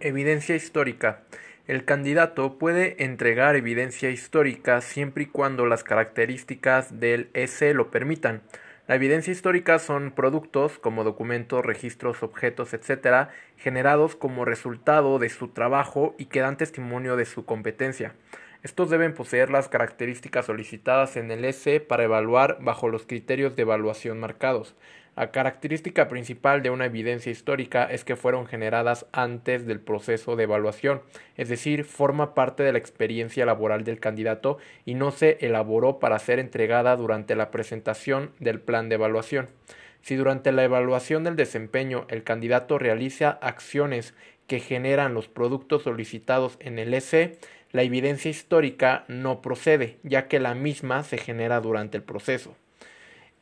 Evidencia histórica. El candidato puede entregar evidencia histórica siempre y cuando las características del EC lo permitan. La evidencia histórica son productos como documentos, registros, objetos, etc., generados como resultado de su trabajo y que dan testimonio de su competencia. Estos deben poseer las características solicitadas en el EC para evaluar bajo los criterios de evaluación marcados. La característica principal de una evidencia histórica es que fueron generadas antes del proceso de evaluación, es decir, forma parte de la experiencia laboral del candidato y no se elaboró para ser entregada durante la presentación del plan de evaluación. Si durante la evaluación del desempeño el candidato realiza acciones que generan los productos solicitados en el EC, la evidencia histórica no procede, ya que la misma se genera durante el proceso.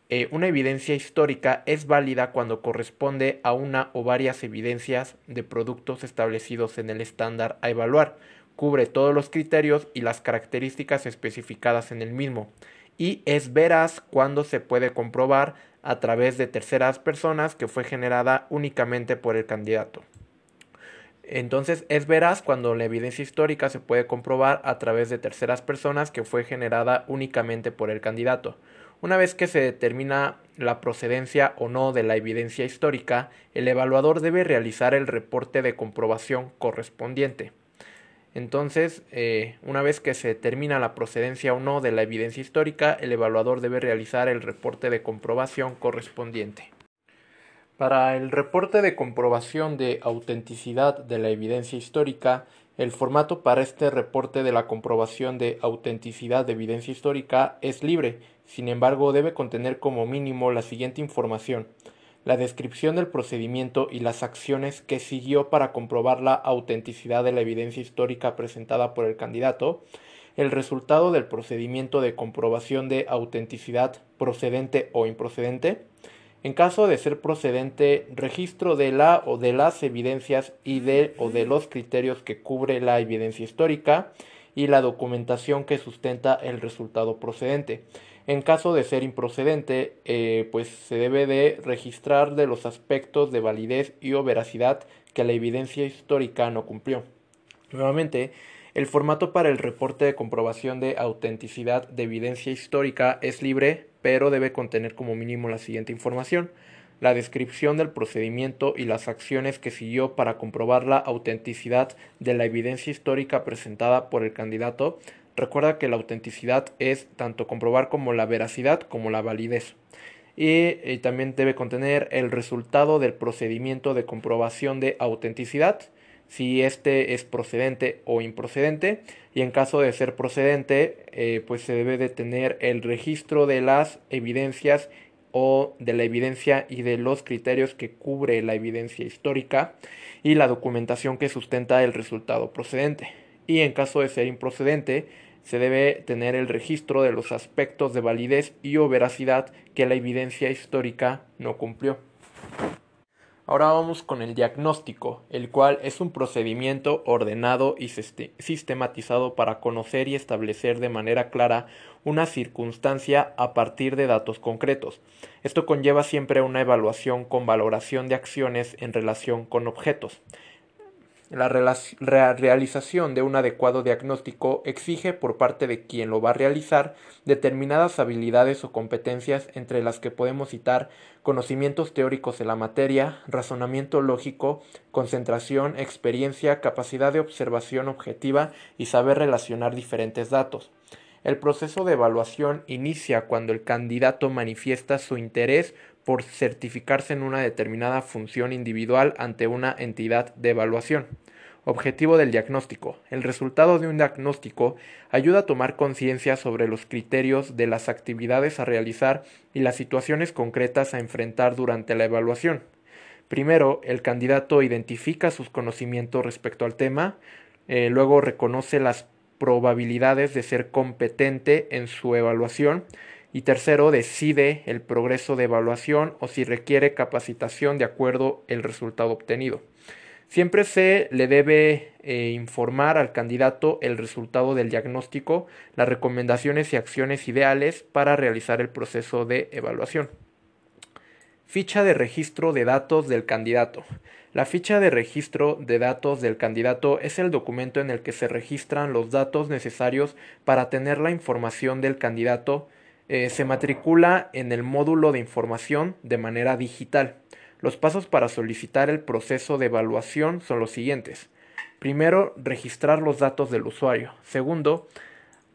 Eh, una evidencia histórica es válida cuando corresponde a una o varias evidencias de productos establecidos en el estándar a evaluar, cubre todos los criterios y las características especificadas en el mismo, y es veraz cuando se puede comprobar a través de terceras personas que fue generada únicamente por el candidato. Entonces es veraz cuando la evidencia histórica se puede comprobar a través de terceras personas que fue generada únicamente por el candidato. Una vez que se determina la procedencia o no de la evidencia histórica, el evaluador debe realizar el reporte de comprobación correspondiente. Entonces, eh, una vez que se determina la procedencia o no de la evidencia histórica, el evaluador debe realizar el reporte de comprobación correspondiente. Para el reporte de comprobación de autenticidad de la evidencia histórica, el formato para este reporte de la comprobación de autenticidad de evidencia histórica es libre, sin embargo debe contener como mínimo la siguiente información la descripción del procedimiento y las acciones que siguió para comprobar la autenticidad de la evidencia histórica presentada por el candidato, el resultado del procedimiento de comprobación de autenticidad procedente o improcedente, en caso de ser procedente, registro de la o de las evidencias y de o de los criterios que cubre la evidencia histórica y la documentación que sustenta el resultado procedente. En caso de ser improcedente, eh, pues se debe de registrar de los aspectos de validez y o veracidad que la evidencia histórica no cumplió. Nuevamente, el formato para el reporte de comprobación de autenticidad de evidencia histórica es libre, pero debe contener como mínimo la siguiente información la descripción del procedimiento y las acciones que siguió para comprobar la autenticidad de la evidencia histórica presentada por el candidato. Recuerda que la autenticidad es tanto comprobar como la veracidad como la validez. Y, también debe contener el resultado del procedimiento de comprobación de autenticidad, si este es procedente o improcedente y en caso de ser procedente eh, pues se debe de tener el registro de las evidencias o de la evidencia y de los criterios que cubre la evidencia histórica y la documentación que sustenta el resultado procedente y en caso de ser improcedente se debe tener el registro de los aspectos de validez y o veracidad que la evidencia histórica no cumplió. Ahora vamos con el diagnóstico, el cual es un procedimiento ordenado y sistematizado para conocer y establecer de manera clara una circunstancia a partir de datos concretos. Esto conlleva siempre una evaluación con valoración de acciones en relación con objetos. La realización de un adecuado diagnóstico exige por parte de quien lo va a realizar determinadas habilidades o competencias entre las que podemos citar conocimientos teóricos de la materia, razonamiento lógico, concentración, experiencia, capacidad de observación objetiva y saber relacionar diferentes datos. El proceso de evaluación inicia cuando el candidato manifiesta su interés por certificarse en una determinada función individual ante una entidad de evaluación. Objetivo del diagnóstico. El resultado de un diagnóstico ayuda a tomar conciencia sobre los criterios de las actividades a realizar y las situaciones concretas a enfrentar durante la evaluación. Primero, el candidato identifica sus conocimientos respecto al tema, eh, luego reconoce las probabilidades de ser competente en su evaluación y tercero, decide el progreso de evaluación o si requiere capacitación de acuerdo el resultado obtenido. Siempre se le debe eh, informar al candidato el resultado del diagnóstico, las recomendaciones y acciones ideales para realizar el proceso de evaluación. Ficha de registro de datos del candidato. La ficha de registro de datos del candidato es el documento en el que se registran los datos necesarios para tener la información del candidato. Eh, se matricula en el módulo de información de manera digital. Los pasos para solicitar el proceso de evaluación son los siguientes. Primero, registrar los datos del usuario. Segundo,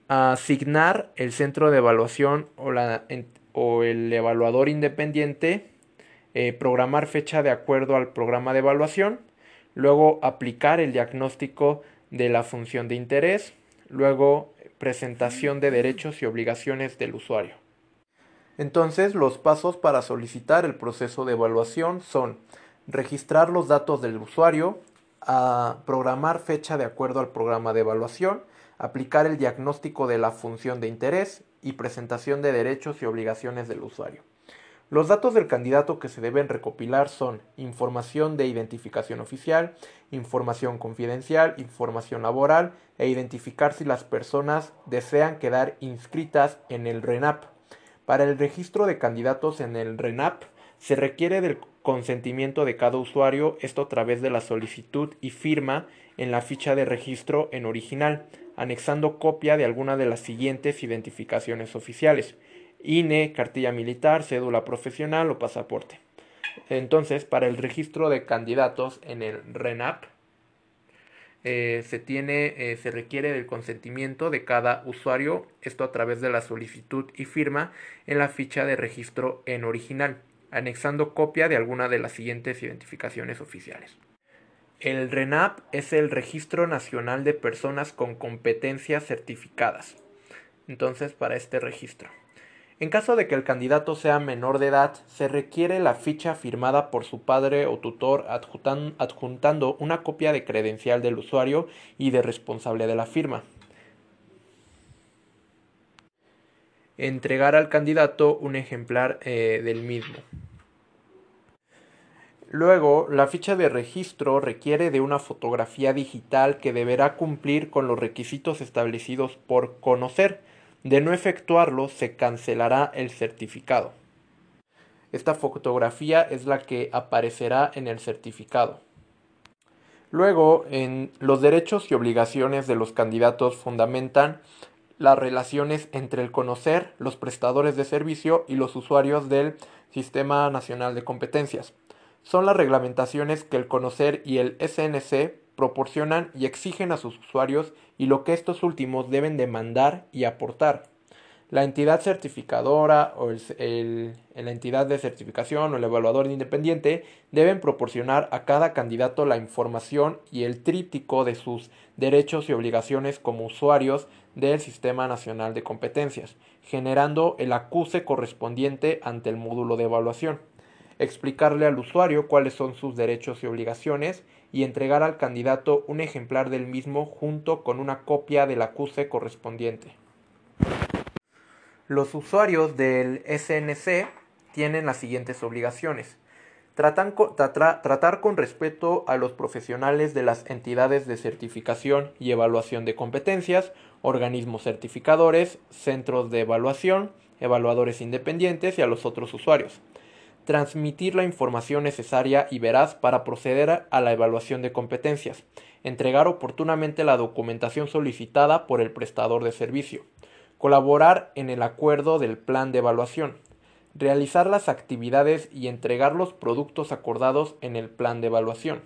asignar el centro de evaluación o, el evaluador independiente eh, programar fecha de acuerdo al programa de evaluación, luego aplicar el diagnóstico de la función de interés, luego presentación de derechos y obligaciones del usuario. Entonces, los pasos para solicitar el proceso de evaluación son registrar los datos del usuario, programar fecha de acuerdo al programa de evaluación, aplicar el diagnóstico de la función de interés y presentación de derechos y obligaciones del usuario. Los datos del candidato que se deben recopilar son información de identificación oficial, información confidencial, información laboral e identificar si las personas desean quedar inscritas en el RENAP. Para el registro de candidatos en el RENAP se requiere del consentimiento de cada usuario, esto a través de la solicitud y firma en la ficha de registro en original, anexando copia de alguna de las siguientes identificaciones oficiales INE, cartilla militar, cédula profesional o pasaporte. Entonces, para el registro de candidatos en el RENAP, eh, se, tiene, eh, se requiere del consentimiento de cada usuario, esto a través de la solicitud y firma en la ficha de registro en original, anexando copia de alguna de las siguientes identificaciones oficiales. El RENAP es el Registro Nacional de Personas con Competencias Certificadas. Entonces, para este registro. En caso de que el candidato sea menor de edad, se requiere la ficha firmada por su padre o tutor adjuntando una copia de credencial del usuario y de responsable de la firma. Entregar al candidato un ejemplar eh, del mismo. Luego, la ficha de registro requiere de una fotografía digital que deberá cumplir con los requisitos establecidos por conocer de no efectuarlo, se cancelará el certificado. Esta fotografía es la que aparecerá en el certificado. Luego, en los derechos y obligaciones de los candidatos fundamentan las relaciones entre el conocer, los prestadores de servicio y los usuarios del Sistema Nacional de Competencias. Son las reglamentaciones que el conocer y el SNC proporcionan y exigen a sus usuarios y lo que estos últimos deben demandar y aportar. La entidad certificadora o la entidad de certificación o el evaluador independiente deben proporcionar a cada candidato la información y el tríptico de sus derechos y obligaciones como usuarios del Sistema Nacional de Competencias, generando el acuse correspondiente ante el módulo de evaluación explicarle al usuario cuáles son sus derechos y obligaciones y entregar al candidato un ejemplar del mismo junto con una copia del acuse correspondiente. Los usuarios del SNC tienen las siguientes obligaciones. tratar con respeto a los profesionales de las entidades de certificación y evaluación de competencias, organismos certificadores, centros de evaluación, evaluadores independientes y a los otros usuarios transmitir la información necesaria y veraz para proceder a la evaluación de competencias, entregar oportunamente la documentación solicitada por el prestador de servicio, colaborar en el acuerdo del plan de evaluación, realizar las actividades y entregar los productos acordados en el plan de evaluación,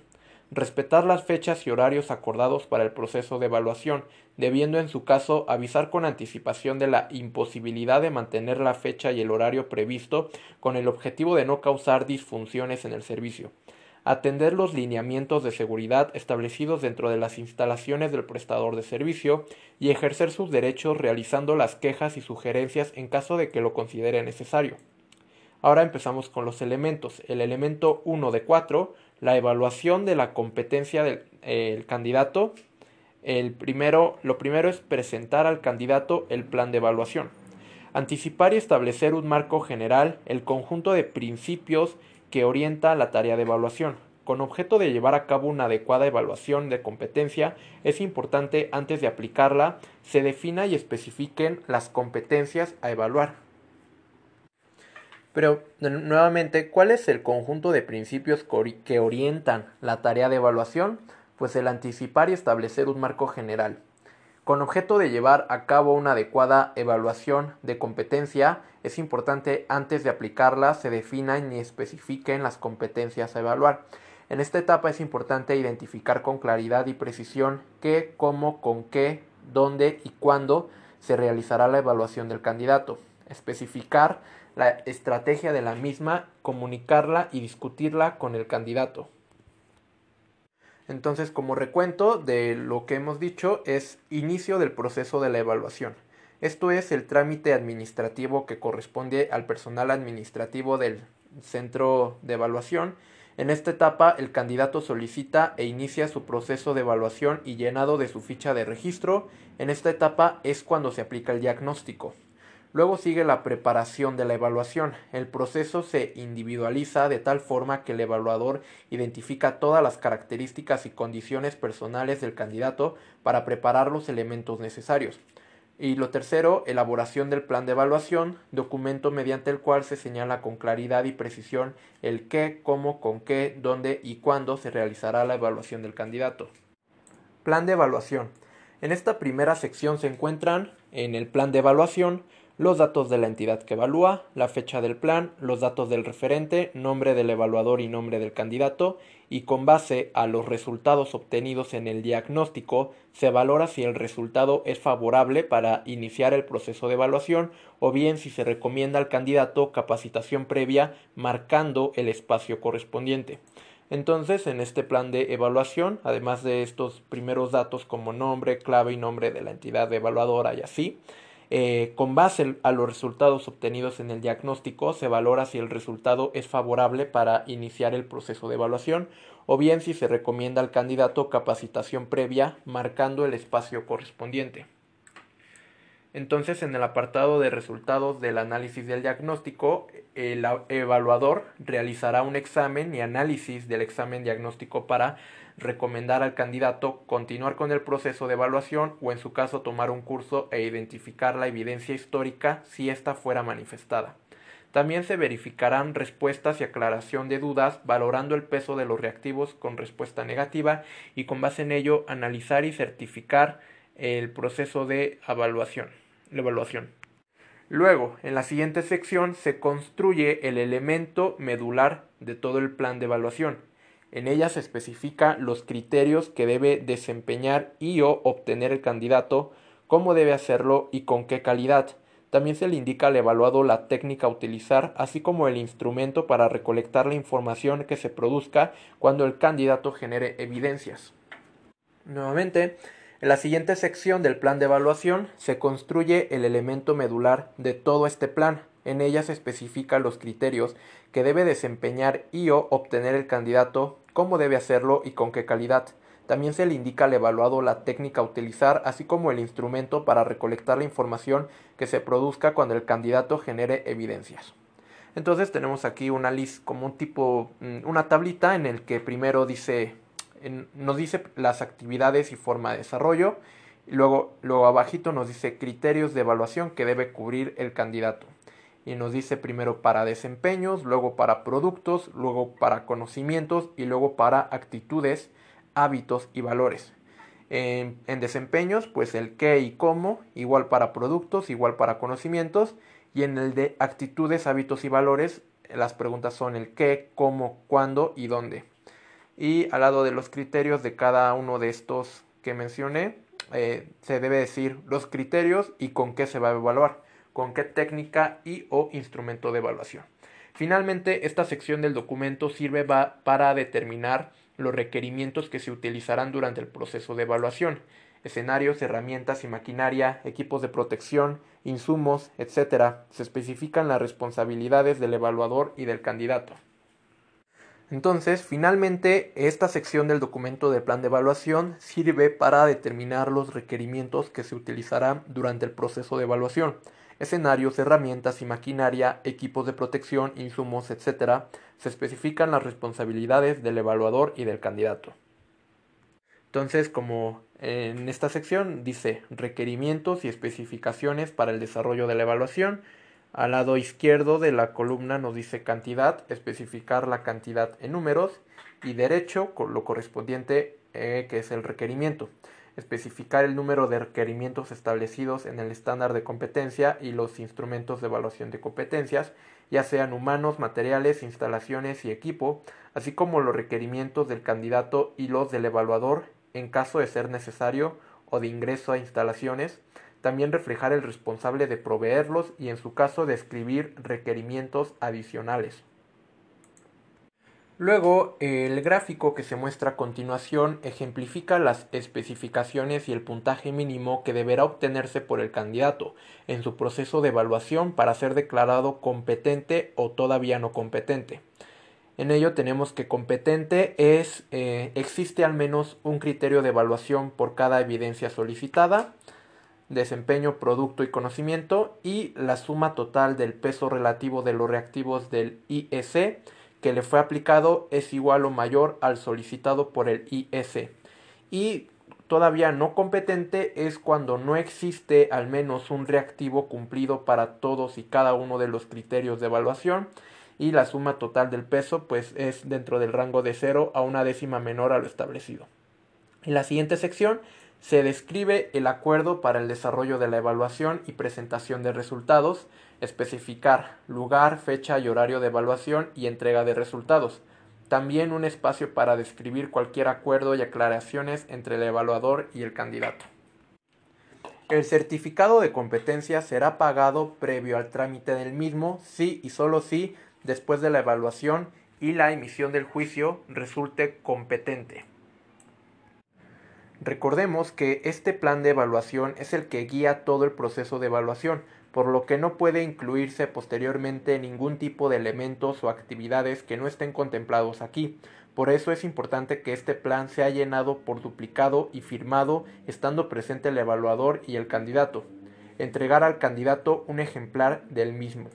respetar las fechas y horarios acordados para el proceso de evaluación, debiendo en su caso avisar con anticipación de la imposibilidad de mantener la fecha y el horario previsto con el objetivo de no causar disfunciones en el servicio, atender los lineamientos de seguridad establecidos dentro de las instalaciones del prestador de servicio y ejercer sus derechos realizando las quejas y sugerencias en caso de que lo considere necesario. Ahora empezamos con los elementos. El elemento 1 de 4 la evaluación de la competencia del candidato. El primero, lo primero es presentar al candidato el plan de evaluación. Anticipar y establecer un marco general, el conjunto de principios que orienta la tarea de evaluación. Con objeto de llevar a cabo una adecuada evaluación de competencia, es importante antes de aplicarla se defina y especifiquen las competencias a evaluar. Pero nuevamente, ¿cuál es el conjunto de principios que orientan la tarea de evaluación? Pues el anticipar y establecer un marco general. Con objeto de llevar a cabo una adecuada evaluación de competencia, es importante antes de aplicarla se definan y especifiquen las competencias a evaluar. En esta etapa es importante identificar con claridad y precisión qué, cómo, con qué, dónde y cuándo se realizará la evaluación del candidato. Especificar la estrategia de la misma, comunicarla y discutirla con el candidato. Entonces, como recuento de lo que hemos dicho, es inicio del proceso de la evaluación. Esto es el trámite administrativo que corresponde al personal administrativo del centro de evaluación. En esta etapa, el candidato solicita e inicia su proceso de evaluación y llenado de su ficha de registro. En esta etapa es cuando se aplica el diagnóstico. Luego sigue la preparación de la evaluación. El proceso se individualiza de tal forma que el evaluador identifica todas las características y condiciones personales del candidato para preparar los elementos necesarios. Y lo tercero, elaboración del plan de evaluación, documento mediante el cual se señala con claridad y precisión el qué, cómo, con qué, dónde y cuándo se realizará la evaluación del candidato. Plan de evaluación. En esta primera sección se encuentran en el plan de evaluación los datos de la entidad que evalúa, la fecha del plan, los datos del referente, nombre del evaluador y nombre del candidato, y con base a los resultados obtenidos en el diagnóstico, se valora si el resultado es favorable para iniciar el proceso de evaluación o bien si se recomienda al candidato capacitación previa marcando el espacio correspondiente. Entonces, en este plan de evaluación, además de estos primeros datos como nombre, clave y nombre de la entidad evaluadora y así, eh, con base a los resultados obtenidos en el diagnóstico, se valora si el resultado es favorable para iniciar el proceso de evaluación o bien si se recomienda al candidato capacitación previa marcando el espacio correspondiente. Entonces, en el apartado de resultados del análisis del diagnóstico, el evaluador realizará un examen y análisis del examen diagnóstico para recomendar al candidato continuar con el proceso de evaluación o en su caso tomar un curso e identificar la evidencia histórica si ésta fuera manifestada. También se verificarán respuestas y aclaración de dudas valorando el peso de los reactivos con respuesta negativa y con base en ello analizar y certificar el proceso de evaluación. Evaluación. Luego, en la siguiente sección se construye el elemento medular de todo el plan de evaluación, en ella se especifica los criterios que debe desempeñar y o obtener el candidato, cómo debe hacerlo y con qué calidad. También se le indica al evaluado la técnica a utilizar, así como el instrumento para recolectar la información que se produzca cuando el candidato genere evidencias. Nuevamente, en la siguiente sección del plan de evaluación se construye el elemento medular de todo este plan, en ella se especifican los criterios que debe desempeñar y o obtener el candidato, cómo debe hacerlo y con qué calidad. También se le indica al evaluado la técnica a utilizar, así como el instrumento para recolectar la información que se produzca cuando el candidato genere evidencias. Entonces tenemos aquí una lista como un tipo, mm, una tablita en el que primero dice, nos dice las actividades y forma de desarrollo, y luego, luego abajito nos dice criterios de evaluación que debe cubrir el candidato y nos dice primero para desempeños, luego para productos, luego para conocimientos y luego para actitudes, hábitos y valores. En, desempeños, pues el qué y cómo, igual para productos, igual para conocimientos. Y en el de actitudes, hábitos y valores, las preguntas son el qué, cómo, cuándo y dónde. Y al lado de los criterios de cada uno de estos que mencioné, eh, se debe decir los criterios y con qué se va a evaluar con qué técnica y o instrumento de evaluación. Finalmente, esta sección del documento sirve para determinar los requerimientos que se utilizarán durante el proceso de evaluación, escenarios, herramientas y maquinaria, equipos de protección, insumos, etc. Se especifican las responsabilidades del evaluador y del candidato. Entonces, finalmente, esta sección del documento de plan de evaluación sirve para determinar los requerimientos que se utilizarán durante el proceso de evaluación escenarios, herramientas y maquinaria, equipos de protección, insumos, etc., se especifican las responsabilidades del evaluador y del candidato. Entonces, como en esta sección dice requerimientos y especificaciones para el desarrollo de la evaluación, Al lado izquierdo de la columna nos dice cantidad, especificar la cantidad en números y derecho con lo correspondiente eh, que es el requerimiento. Especificar el número de requerimientos establecidos en el estándar de competencia y los instrumentos de evaluación de competencias, ya sean humanos, materiales, instalaciones y equipo, así como los requerimientos del candidato y los del evaluador en caso de ser necesario o de ingreso a instalaciones, también reflejar el responsable de proveerlos y en su caso describir requerimientos adicionales. Luego, el gráfico que se muestra a continuación ejemplifica las especificaciones y el puntaje mínimo que deberá obtenerse por el candidato en su proceso de evaluación para ser declarado competente o todavía no competente. En ello tenemos que competente es eh, existe al menos un criterio de evaluación por cada evidencia solicitada, desempeño, producto y conocimiento y la suma total del peso relativo de los reactivos del IEC que le fue aplicado es igual o mayor al solicitado por el IEC. Y todavía no competente es cuando no existe al menos un reactivo cumplido para todos y cada uno de los criterios de evaluación y la suma total del peso pues es dentro del rango de 0 a una décima menor a lo establecido. En la siguiente sección se describe el acuerdo para el desarrollo de la evaluación y presentación de resultados, especificar lugar, fecha y horario de evaluación y entrega de resultados. También un espacio para describir cualquier acuerdo y aclaraciones entre el evaluador y el candidato. El certificado de competencia será pagado previo al trámite del mismo si y solo si, después de la evaluación y la emisión del juicio, resulte competente. Recordemos que este plan de evaluación es el que guía todo el proceso de evaluación, por lo que no puede incluirse posteriormente ningún tipo de elementos o actividades que no estén contemplados aquí. Por eso es importante que este plan sea llenado por duplicado y firmado estando presente el evaluador y el candidato. Entregar al candidato un ejemplar del mismo.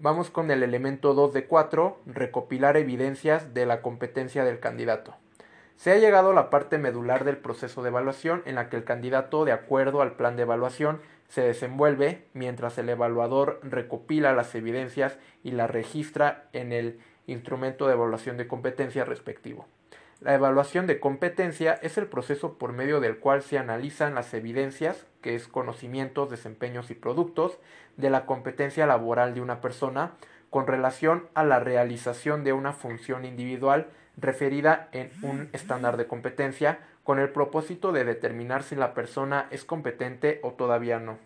Vamos con el elemento 2 de 4, recopilar evidencias de la competencia del candidato. Se ha llegado a la parte medular del proceso de evaluación en la que el candidato, de acuerdo al plan de evaluación, se desenvuelve mientras el evaluador recopila las evidencias y las registra en el instrumento de evaluación de competencia respectivo. La evaluación de competencia es el proceso por medio del cual se analizan las evidencias, que es conocimientos, desempeños y productos, de la competencia laboral de una persona con relación a la realización de una función individual referida en un estándar de competencia con el propósito de determinar si la persona es competente o todavía no.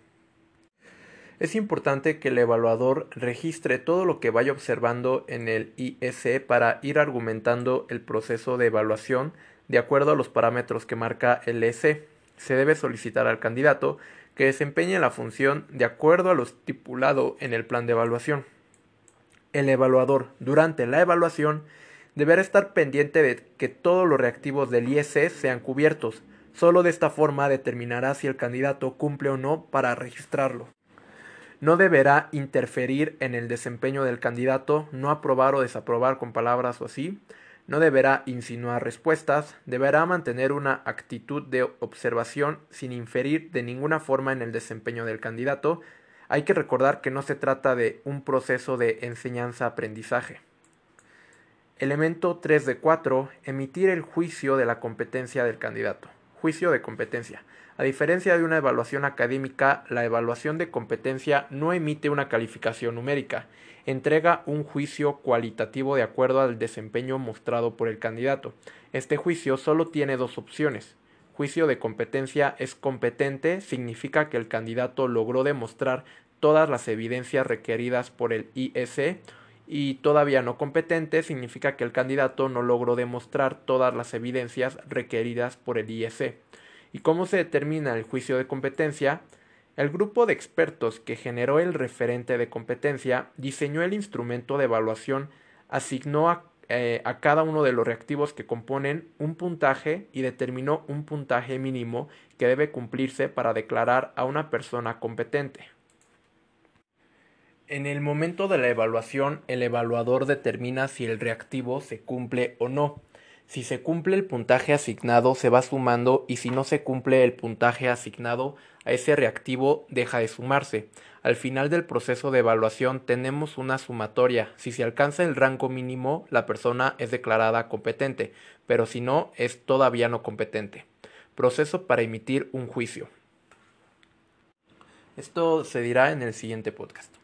Es importante que el evaluador registre todo lo que vaya observando en el IEC para ir argumentando el proceso de evaluación de acuerdo a los parámetros que marca el EC. Se debe solicitar al candidato que desempeñe la función de acuerdo a lo estipulado en el plan de evaluación. El evaluador, durante la evaluación, deberá estar pendiente de que todos los reactivos del IEC sean cubiertos. Solo de esta forma determinará si el candidato cumple o no para registrarlo. No deberá interferir en el desempeño del candidato, no aprobar o desaprobar con palabras o así. No deberá insinuar respuestas, deberá mantener una actitud de observación sin inferir de ninguna forma en el desempeño del candidato. Hay que recordar que no se trata de un proceso de enseñanza-aprendizaje. Elemento 3 de 4. Emitir el juicio de la competencia del candidato. Juicio de competencia. A diferencia de una evaluación académica, la evaluación de competencia no emite una calificación numérica, entrega un juicio cualitativo de acuerdo al desempeño mostrado por el candidato. Este juicio solo tiene dos opciones. Juicio de competencia es competente, significa que el candidato logró demostrar todas las evidencias requeridas por el IEC y todavía no competente significa que el candidato no logró demostrar todas las evidencias requeridas por el IEC. ¿Y cómo se determina el juicio de competencia? El grupo de expertos que generó el referente de competencia diseñó el instrumento de evaluación, asignó a, eh, a, cada uno de los reactivos que componen un puntaje y determinó un puntaje mínimo que debe cumplirse para declarar a una persona competente. En el momento de la evaluación, el evaluador determina si el reactivo se cumple o no. Si se cumple el puntaje asignado, se va sumando y si no se cumple el puntaje asignado, a ese reactivo deja de sumarse. Al final del proceso de evaluación tenemos una sumatoria. Si se alcanza el rango mínimo, la persona es declarada competente, pero si no, es todavía no competente. Proceso para emitir un juicio. Esto se dirá en el siguiente podcast.